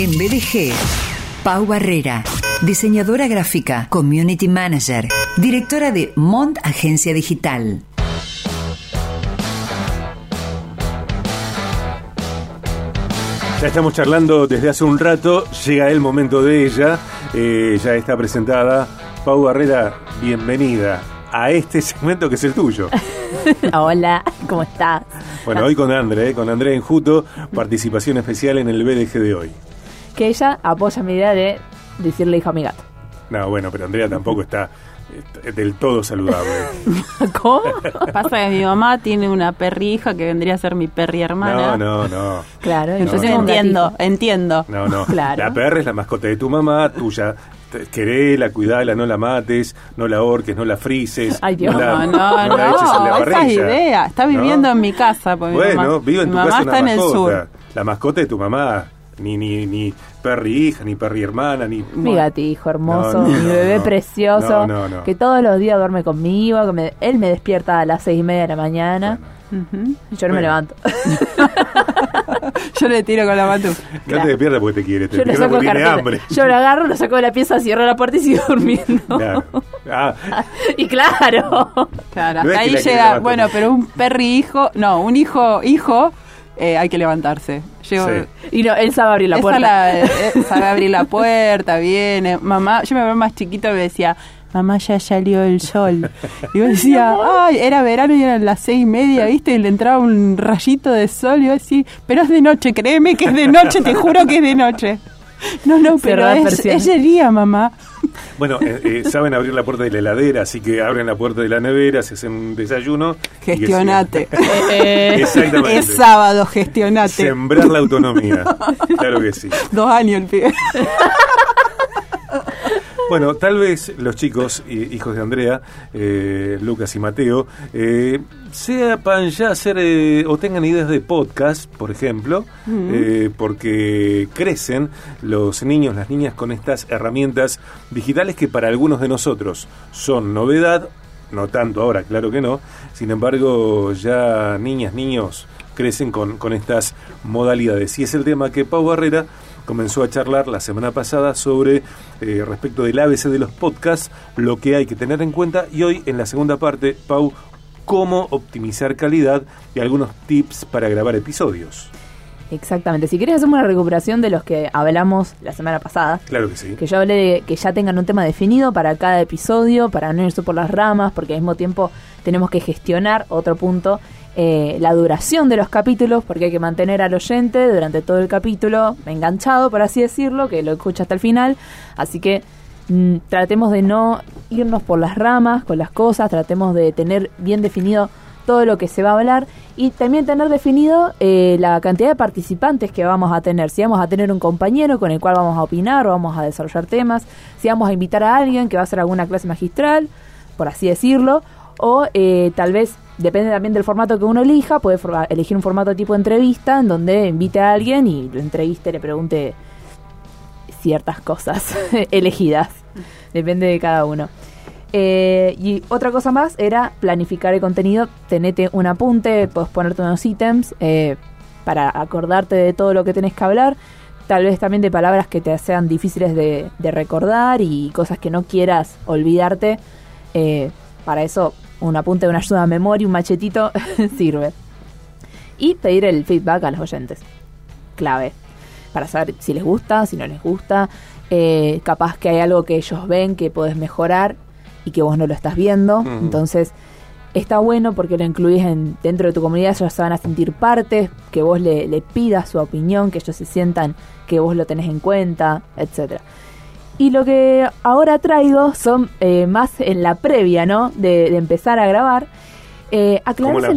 En BDG, Pau Barrera, diseñadora gráfica, community manager, directora de Mont Agencia Digital. Ya estamos charlando desde hace un rato, llega el momento de ella, eh, ya está presentada. Pau Barrera, bienvenida a este segmento que es el tuyo. Hola, ¿cómo estás? Bueno, hoy con André, eh, con André Enjuto, participación especial en el BDG de hoy. Que ella apoya mi idea de decirle hijo a mi gato. No, bueno, pero Andrea tampoco está eh, del todo saludable. ¿Cómo? Pasa que mi mamá tiene una perrija que vendría a ser mi perri hermana. No, no, no. Claro, Entonces No, no. entiendo, entiendo. No, no. Claro. La perra es la mascota de tu mamá, tuya. Querela, cuidala, no la mates, no la ahorques, no la frises. Ay, Dios. la, No, no, no, la eches en la esa parrilla. es idea. Está viviendo ¿No? en mi casa. Porque mi Bueno, mamá, vive en mi tu mamá casa está una en el mascota. sur. La mascota de tu mamá. Ni, ni, ni perri hija, ni perri hermana, ni... Mi gatijo hermoso, No, no, mi bebé no. precioso, No, no, no. que todos los días duerme conmigo, que me- él me despierta a las seis y media de la mañana y yo no me Bueno. levanto. Yo le tiro con la matu. No te despierta porque te quiere, te yo lo despierta saco porque tiene hambre. Yo lo agarro, lo saco de la pieza, cierro la puerta y sigo durmiendo. Claro. Ah, y claro. Claro, hasta ahí llega. Bueno, pero un perri hijo. No, un hijo, hijo. Eh, hay que levantarse. Llego, Sí. Y no, él sabe abrir la puerta. la- eh, sabe abrir la puerta, viene. Mamá, yo me veo más chiquito y me decía, mamá, ya salió el sol. Y yo decía, ay, era verano y eran las seis y media, ¿viste? Y le entraba un rayito de sol y yo decía, pero es de noche, créeme que es de noche, te juro que es de noche. No, no, pero es, día, mamá. bueno, eh, eh, saben abrir la puerta de la heladera, así que abren la puerta de la nevera, se hacen un desayuno. Gestionate. Eh, sí. Exactamente. Es sábado, gestionate. Sembrar la autonomía. Claro que sí. Dos años el pibe. Bueno, tal vez los chicos, hi- hijos de Andrea, eh, Lucas y Mateo, eh, sepan ya hacer eh, o tengan ideas de podcast, por ejemplo, eh, porque crecen los niños, las niñas con estas herramientas digitales que para algunos de nosotros son novedad, no tanto ahora, claro que no, sin embargo ya niñas, niños crecen con, con estas modalidades. Y es el tema que Pau Barrera comenzó a charlar la semana pasada sobre eh, respecto del ABC de los podcasts, lo que hay que tener en cuenta y hoy en la segunda parte, Pau, cómo optimizar calidad y algunos tips para grabar episodios. Exactamente. Si querés hacemos una recuperación de los que hablamos la semana pasada. Claro que sí. Que yo hablé de que ya tengan un tema definido para cada episodio, para no irse por las ramas, porque al mismo tiempo tenemos que gestionar, otro punto, eh, la duración de los capítulos, porque hay que mantener al oyente durante todo el capítulo enganchado, por así decirlo, que lo escucha hasta el final. Así que mm, tratemos de no irnos por las ramas con las cosas, tratemos de tener bien definido todo lo que se va a hablar y también tener definido eh, la cantidad de participantes que vamos a tener. Si vamos a tener un compañero con el cual vamos a opinar o vamos a desarrollar temas, si vamos a invitar a alguien que va a hacer alguna clase magistral, por así decirlo, o eh, tal vez, depende también del formato que uno elija, puede elegir un formato tipo entrevista en donde invite a alguien y lo entreviste, le pregunte ciertas cosas elegidas. Depende de cada uno. Eh, y otra cosa más era planificar el contenido. Tenete un apunte, puedes ponerte unos ítems eh, para acordarte de todo lo que tenés que hablar. Tal vez también de palabras que te sean difíciles de, recordar y cosas que no quieras olvidarte. Eh, para eso, un apunte, una ayuda a memoria, un machetito sirve. Y pedir el feedback a los oyentes. Clave. Para saber si les gusta, si no les gusta. Eh, capaz que hay algo que ellos ven que podés mejorar y que vos no lo estás viendo. Entonces, está bueno porque lo incluís en, dentro de tu comunidad, ellos se van a sentir parte, que vos le, le pidas su opinión, que ellos se sientan que vos lo tenés en cuenta, etcétera. Y lo que ahora traigo son eh, más en la previa, ¿no? De, de empezar a grabar. Eh, aclararse Como la la,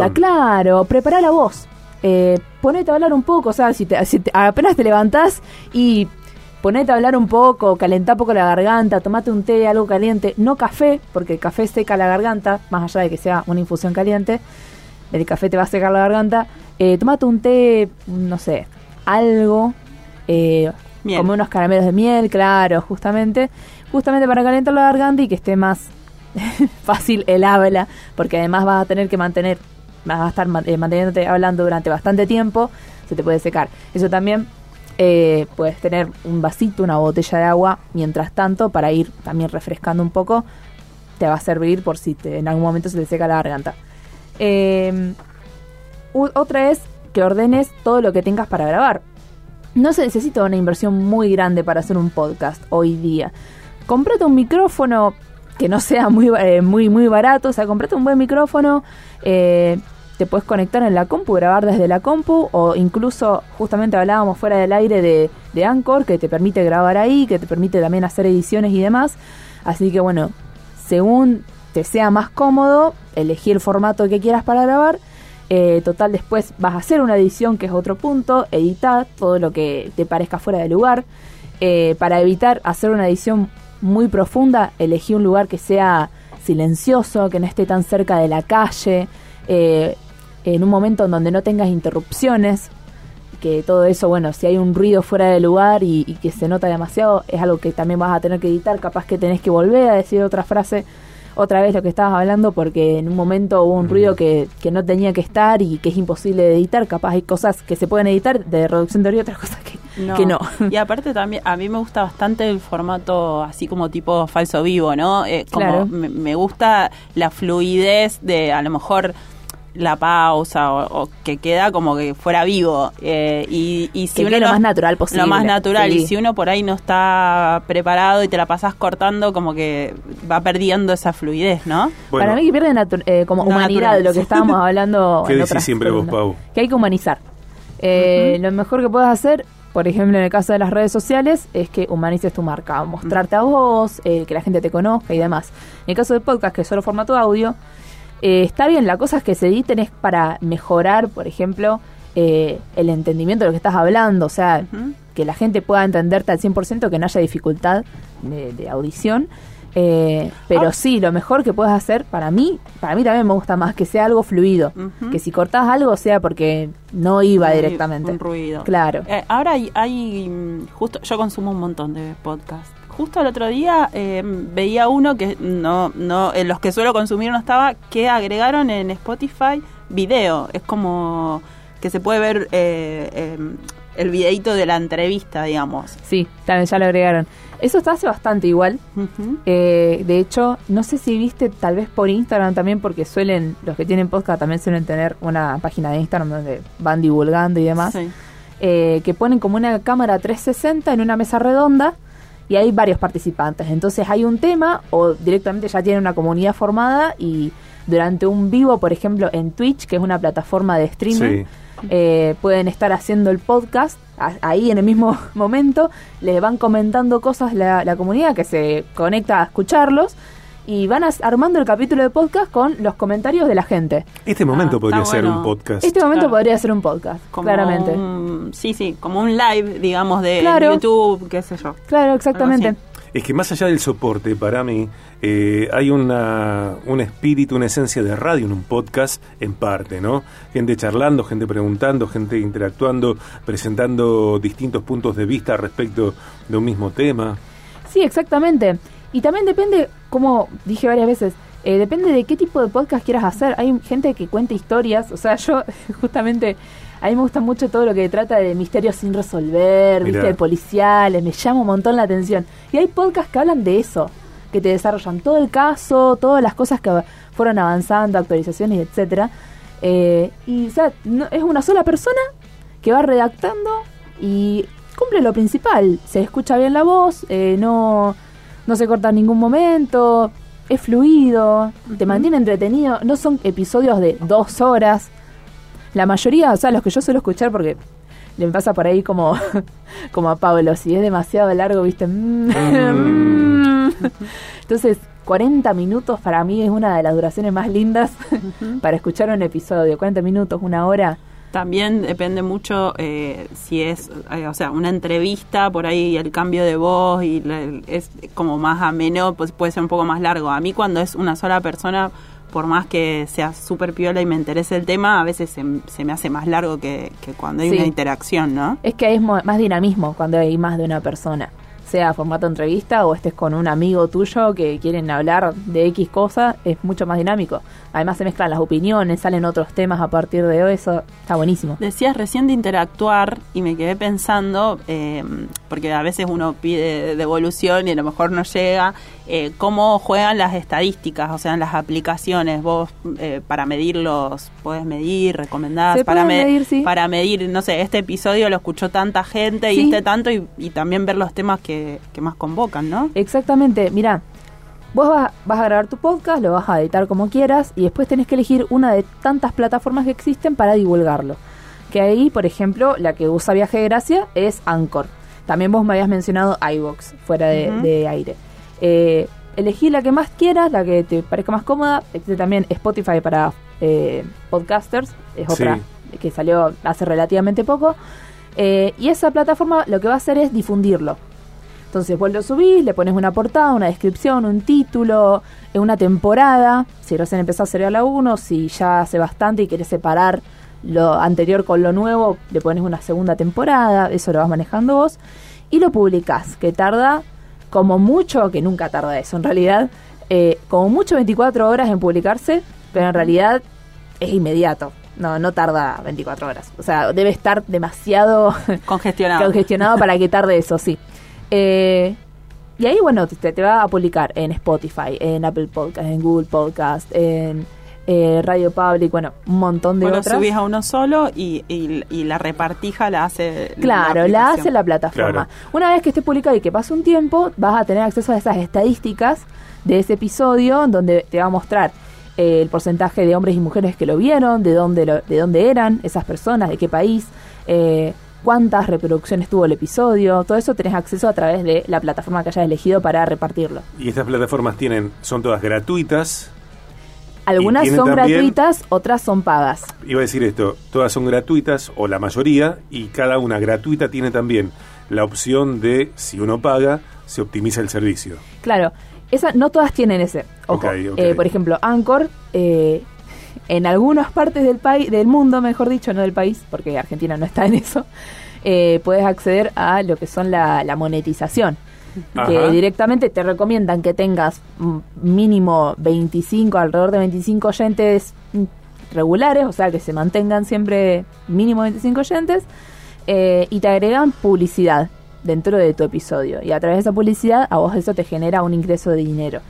garganta, claro, preparar la voz. Eh, ponete a hablar un poco, o sea, si, te- si te- apenas te levantás y ponete a hablar un poco, calentá un poco la garganta, tomate un té, algo caliente, no café, porque el café seca la garganta, más allá de que sea una infusión caliente, el café te va a secar la garganta. Eh, tomate un té, no sé, algo, eh, unos caramelos de miel, claro, justamente, justamente para calentar la garganta y que esté más fácil el habla, porque además vas a tener que mantener, vas a estar eh, manteniéndote hablando durante bastante tiempo, se te puede secar. Eso también eh, puedes tener un vasito, una botella de agua, mientras tanto, para ir también refrescando un poco, te va a servir por si te- en algún momento se te seca la garganta. U- otra es que ordenes todo lo que tengas para grabar. No se necesita una inversión muy grande para hacer un podcast hoy día. Comprate un micrófono que no sea muy, eh, muy, muy barato, o sea, comprate un buen micrófono, eh, te puedes conectar en la compu, grabar desde la compu, o incluso, justamente hablábamos fuera del aire de, de Anchor, que te permite grabar ahí, que te permite también hacer ediciones y demás. Así que bueno, según te sea más cómodo, elegí el formato que quieras para grabar. Eh, total, después vas a hacer una edición, que es otro punto, editar todo lo que te parezca fuera de lugar. Eh, para evitar hacer una edición muy profunda, elegí un lugar que sea silencioso, que no esté tan cerca de la calle, eh, en un momento en donde no tengas interrupciones, que todo eso, bueno, si hay un ruido fuera de lugar y, y que se nota demasiado, es algo que también vas a tener que editar, capaz que tenés que volver a decir otra frase, otra vez lo que estabas hablando, porque en un momento hubo un ruido que, que no tenía que estar y que es imposible de editar, capaz hay cosas que se pueden editar de reducción de ruido y otras cosas que que no. Y aparte también, a mí me gusta bastante el formato así como tipo falso vivo, ¿no? Eh, como Claro. me, me gusta la fluidez de a lo mejor la pausa o, o que queda como que fuera vivo. Eh, y, y si Que uno lo más natural posible. Lo más natural. Sí. Y si uno por ahí no está preparado y te la pasas cortando, como que va perdiendo esa fluidez, ¿no? Bueno, Para mí que pierde natu- eh, como No, humanidad, natural. lo que estábamos hablando. ¿Qué en decís otras siempre vos. Pau? Que hay que humanizar. Eh, Lo mejor que puedes hacer, por ejemplo, en el caso de las redes sociales, es que humanices tu marca, mostrarte a vos, eh, que la gente te conozca y demás. En el caso del podcast, que es solo formato audio, eh, está bien, la cosa es que se editen es para mejorar, por ejemplo, eh, el entendimiento de lo que estás hablando, o sea, que la gente pueda entenderte al 100%, que no haya dificultad de, de audición. Eh, pero Ah. sí, lo mejor que puedes hacer, para mí, para mí también me gusta más que sea algo fluido. Que si cortás algo sea porque no iba directamente. Un ruido. Claro. Eh, ahora hay, hay, mm, justo, yo consumo un montón de podcasts. Justo el otro día eh, veía uno que no, no, en los que suelo consumir no estaba, que agregaron en Spotify video. Es como que se puede ver eh, eh, el videito de la entrevista, digamos. Sí, también ya lo agregaron. Eso está hace bastante igual. Eh, de hecho, no sé si viste tal vez por Instagram también, porque suelen, los que tienen podcast también suelen tener una página de Instagram donde van divulgando y demás. Sí. eh, que ponen como una cámara 360 en una mesa redonda y hay varios participantes. Entonces hay un tema o directamente ya tienen una comunidad formada y durante un vivo, por ejemplo, en Twitch, que es una plataforma de streaming, Sí. eh, pueden estar haciendo el podcast a- ahí en el mismo momento, les van comentando cosas la, la comunidad que se conecta a escucharlos y van armando el capítulo de podcast con los comentarios de la gente. Este momento Ah, podría está ser bueno. un podcast. Este momento Claro. podría ser un podcast, Como claramente. un- sí, sí, como un live, digamos, de Claro. YouTube, qué sé yo. Claro, exactamente. Es que más allá del soporte, para mí, eh, hay una, un espíritu, una esencia de radio en un podcast en parte, ¿no? Gente charlando, gente preguntando, gente interactuando, presentando distintos puntos de vista respecto de un mismo tema. Sí, exactamente. Y también depende, como dije varias veces, eh, depende de qué tipo de podcast quieras hacer. Hay gente que cuenta historias, o sea, yo justamente, a mí me gusta mucho todo lo que trata de misterios sin resolver, Mirá. viste, de policiales, me llama un montón la atención. Y hay podcasts que hablan de eso, que te desarrollan todo el caso, todas las cosas que fueron avanzando, actualizaciones, etcétera. Eh, y o sea, no- es una sola persona que va redactando y cumple lo principal. Se escucha bien la voz, eh, no, no se corta en ningún momento, es fluido, te mantiene entretenido. No son episodios de dos horas. La mayoría, o sea, los que yo suelo escuchar porque le pasa por ahí como, como a Pablo, si es demasiado largo, viste. Mm. Entonces, 40 minutos para mí es una de las duraciones más lindas para escuchar un episodio. 40 minutos, una hora. También depende mucho eh, si es, eh, o sea, una entrevista, por ahí el cambio de voz y la- es como más ameno, pues puede ser un poco más largo. A mí cuando es una sola persona, por más que sea súper piola y me interese el tema, a veces se, se me hace más largo que, que cuando hay Sí. una interacción, ¿no? Es que hay más dinamismo cuando hay más de una persona. Sea formato entrevista o estés con un amigo tuyo que quieren hablar de X cosa, es mucho más dinámico. Además se mezclan las opiniones, salen otros temas a partir de eso, está buenísimo. Decías recién de interactuar y me quedé pensando, eh, porque a veces uno pide devolución y a lo mejor no llega, eh, cómo juegan las estadísticas, o sea, las aplicaciones. Vos eh, para medirlos, podés medir, recomendás, para, medir, sí. para medir, no sé, este episodio lo escuchó tanta gente y Sí. este tanto y, y también ver los temas que, que más convocan, ¿no? Exactamente, mira, vos vas, vas a grabar tu podcast, lo vas a editar como quieras y después tenés que elegir una de tantas plataformas que existen para divulgarlo. Que ahí, por ejemplo, la que usa Viaje de Gracia es Anchor. También vos me habías mencionado iVoox, fuera de aire. Eh, elegí la que más quieras, la que te parezca más cómoda. Existe también Spotify para eh, podcasters, es otra Sí. que salió hace relativamente poco. Eh, y esa plataforma lo que va a hacer es difundirlo. Entonces vos lo subís, le pones una portada, una descripción, un título, eh, una temporada. Si recién empezás sería la 1, si ya hace bastante y querés separar lo anterior con lo nuevo, le pones una segunda temporada, eso lo vas manejando vos. Y lo publicás, que tarda como mucho, que nunca tarda eso en realidad, eh, como mucho 24 horas en publicarse, pero en realidad es inmediato. No, no tarda 24 horas. O sea, debe estar demasiado Congestionado. congestionado para que tarde eso, sí. Eh, y ahí, bueno, te, te va a publicar en Spotify, en Apple Podcast, en Google Podcast, en eh, Radio Public, bueno, un montón de otras. subís a uno solo y, y, y la repartija la hace Claro, la hace la plataforma. Claro. Una vez que esté publicado y que pase un tiempo, vas a tener acceso a esas estadísticas de ese episodio, en donde te va a mostrar eh, el porcentaje de hombres y mujeres que lo vieron, de dónde, lo- de dónde eran esas personas, de qué país, eh, cuántas reproducciones tuvo el episodio. Todo eso tenés acceso a través de la plataforma que hayas elegido para repartirlo. Y estas plataformas tienen, son todas gratuitas. Algunas son también- gratuitas, otras son pagas. Iba a decir esto, todas son gratuitas, o la mayoría, y cada una gratuita tiene también la opción de, si uno paga, se optimiza el servicio. Claro, esa, no todas tienen ese. Ojo. Eh, por ejemplo, Anchor, eh, en algunas partes del país, del mundo, mejor dicho, no del país, porque Argentina no está en eso, eh, puedes acceder a lo que son la, la monetización. Que Ajá. directamente te recomiendan que tengas mm, mínimo 25, alrededor de 25 oyentes mm, regulares, o sea que se mantengan siempre mínimo 25 oyentes, eh, y te agregan publicidad dentro de tu episodio. Y a través de esa publicidad, a vos eso te genera un ingreso de dinero.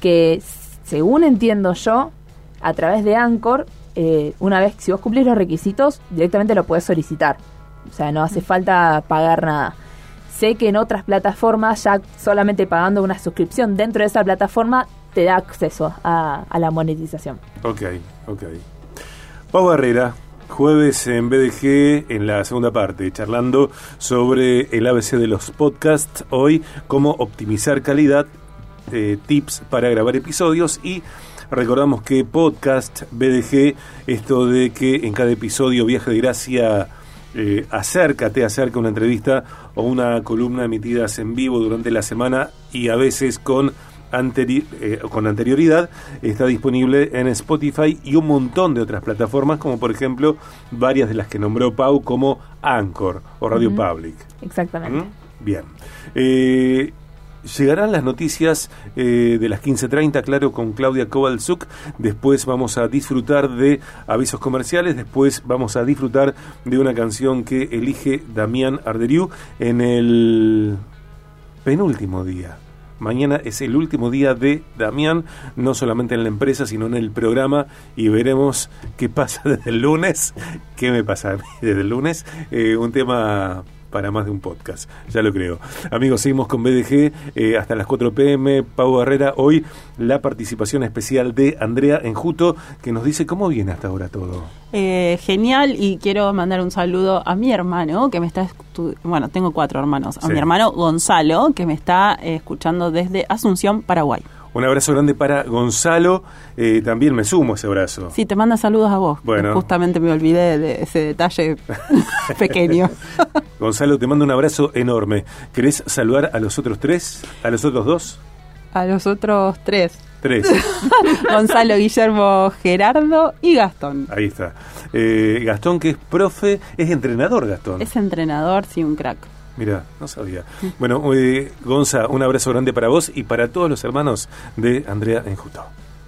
Que según entiendo yo, a través de Anchor, eh, una vez si vos cumplís los requisitos, directamente lo puedes solicitar. O sea, no hace falta pagar nada. Sé que en otras plataformas, ya solamente pagando una suscripción dentro de esa plataforma, te da acceso a, la monetización. Ok, ok. Pau Barrera, jueves en BDG, en la segunda parte, charlando sobre el ABC de los podcasts. Hoy, cómo optimizar calidad, eh, tips para grabar episodios y recordamos que podcast, BDG, esto de que en cada episodio Viaje de Gracia eh, acerca, te acerca una entrevista o una columna emitidas en vivo durante la semana y a veces con anteri- eh, con anterioridad está disponible en Spotify y un montón de otras plataformas como por ejemplo varias de las que nombró Pau como Anchor o Radio. Public. Exactamente. ¿Mm? Bien. Eh, Llegarán las noticias eh, de las 15.30, claro, con Claudia Kovalzuk. Después vamos a disfrutar de avisos comerciales. Después vamos a disfrutar de una canción que elige Damián Arderiu en el penúltimo día. Mañana es el último día de Damián, no solamente en la empresa, sino en el programa, y veremos qué pasa desde el lunes. ¿Qué me pasa a mí desde el lunes? Eh, un tema para más de un podcast, ya lo creo. Amigos, seguimos con BDG eh, hasta las 4 pm. Pau Barrera, hoy la participación especial de Andrea Enjuto, que nos dice cómo viene hasta ahora todo. Eh, genial y quiero mandar un saludo a mi hermano que me está bueno tengo cuatro hermanos a Sí. mi hermano Gonzalo que me está eh, escuchando desde Asunción Paraguay Un abrazo grande para Gonzalo, eh, también me sumo a ese abrazo. sí te manda saludos a vos Bueno. justamente me olvidé de ese detalle pequeño Gonzalo, te mando un abrazo enorme. ¿Querés saludar a los otros tres? ¿A los otros dos? a los otros tres Tres. Gonzalo Guillermo Gerardo y Gastón Ahí está. Eh, Gastón, que es profe, es entrenador, Gastón. es entrenador sí un crack Mira, no sabía. Bueno, eh, Gonza, un abrazo grande para vos y para todos los hermanos de Andrea Enjuto.